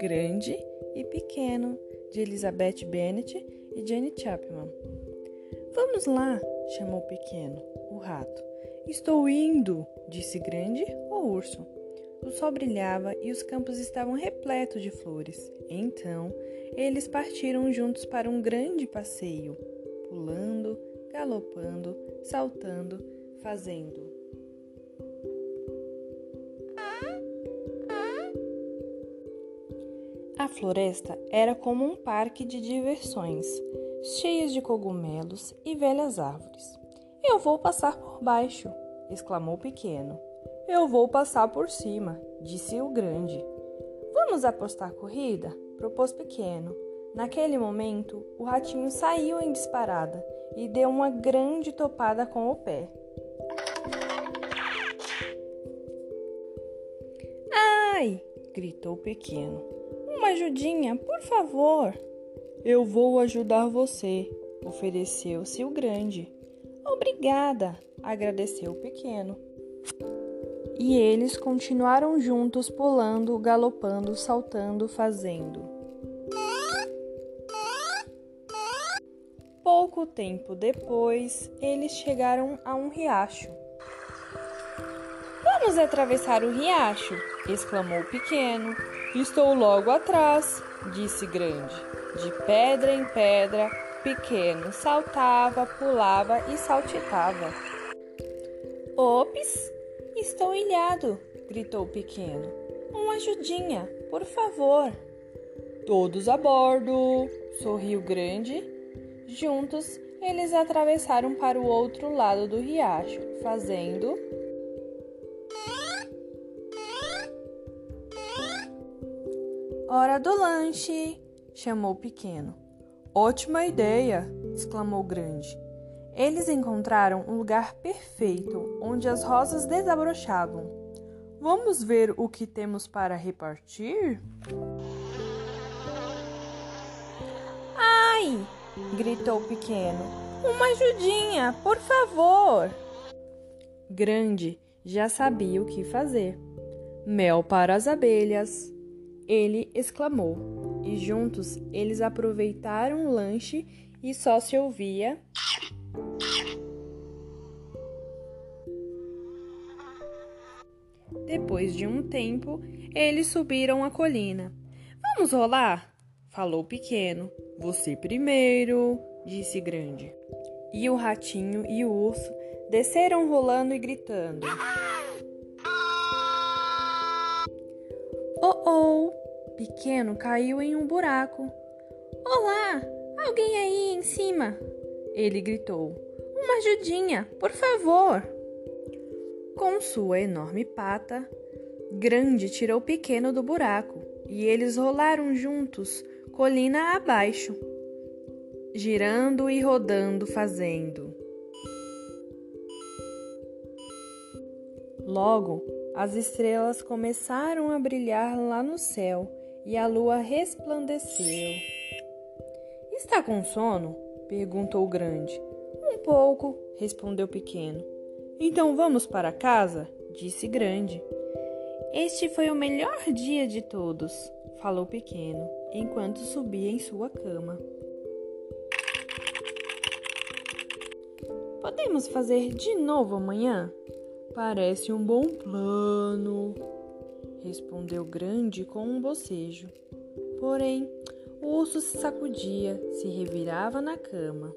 Grande e Pequeno, de Elizabeth Bennet e Jane Chapman. Vamos lá, chamou Pequeno, o rato. Estou indo, disse Grande, o urso. O sol brilhava e os campos estavam repletos de flores. Então, eles partiram juntos para um grande passeio, pulando, galopando, saltando, fazendo A floresta era como um parque de diversões, cheias de cogumelos e velhas árvores. Eu vou passar por baixo, exclamou o pequeno. Eu vou passar por cima, disse o grande. Vamos apostar corrida? propôs pequeno. Naquele momento, o ratinho saiu em disparada e deu uma grande topada com o pé. Ai! gritou pequeno. Uma ajudinha, por favor. Eu vou ajudar você, ofereceu-se o grande. Obrigada, agradeceu o pequeno. E eles continuaram juntos, pulando, galopando, saltando, fazendo. Pouco tempo depois, eles chegaram a um riacho. Vamos atravessar o riacho! exclamou o pequeno. Estou logo atrás, disse Grande. De pedra em pedra, pequeno saltava, pulava e saltitava. Ops, estou ilhado, gritou o pequeno. Uma ajudinha, por favor. Todos a bordo, sorriu Grande. Juntos, eles atravessaram para o outro lado do riacho, fazendo Hora do lanche! chamou o pequeno. Ótima ideia! exclamou o grande. Eles encontraram um lugar perfeito onde as rosas desabrochavam. Vamos ver o que temos para repartir? Ai! gritou o pequeno. Uma ajudinha, por favor! Grande já sabia o que fazer. Mel para as abelhas, ele exclamou, e juntos eles aproveitaram o lanche e só se ouvia. Depois de um tempo, eles subiram a colina. Vamos rolar? falou pequeno. Você primeiro, disse grande. E o ratinho e o urso desceram rolando e gritando. Oh oh! Pequeno caiu em um buraco. Olá! Alguém aí em cima! Ele gritou. Uma ajudinha, por favor! Com sua enorme pata, Grande tirou Pequeno do buraco e eles rolaram juntos, colina abaixo, girando e rodando, fazendo. Logo, as estrelas começaram a brilhar lá no céu e a lua resplandeceu. Está com sono? perguntou o grande. Um pouco, respondeu o pequeno. Então vamos para casa? disse grande. Este foi o melhor dia de todos, falou pequeno, enquanto subia em sua cama. Podemos fazer de novo amanhã? Parece um bom plano, respondeu Grande com um bocejo. Porém, o urso se sacudia, se revirava na cama.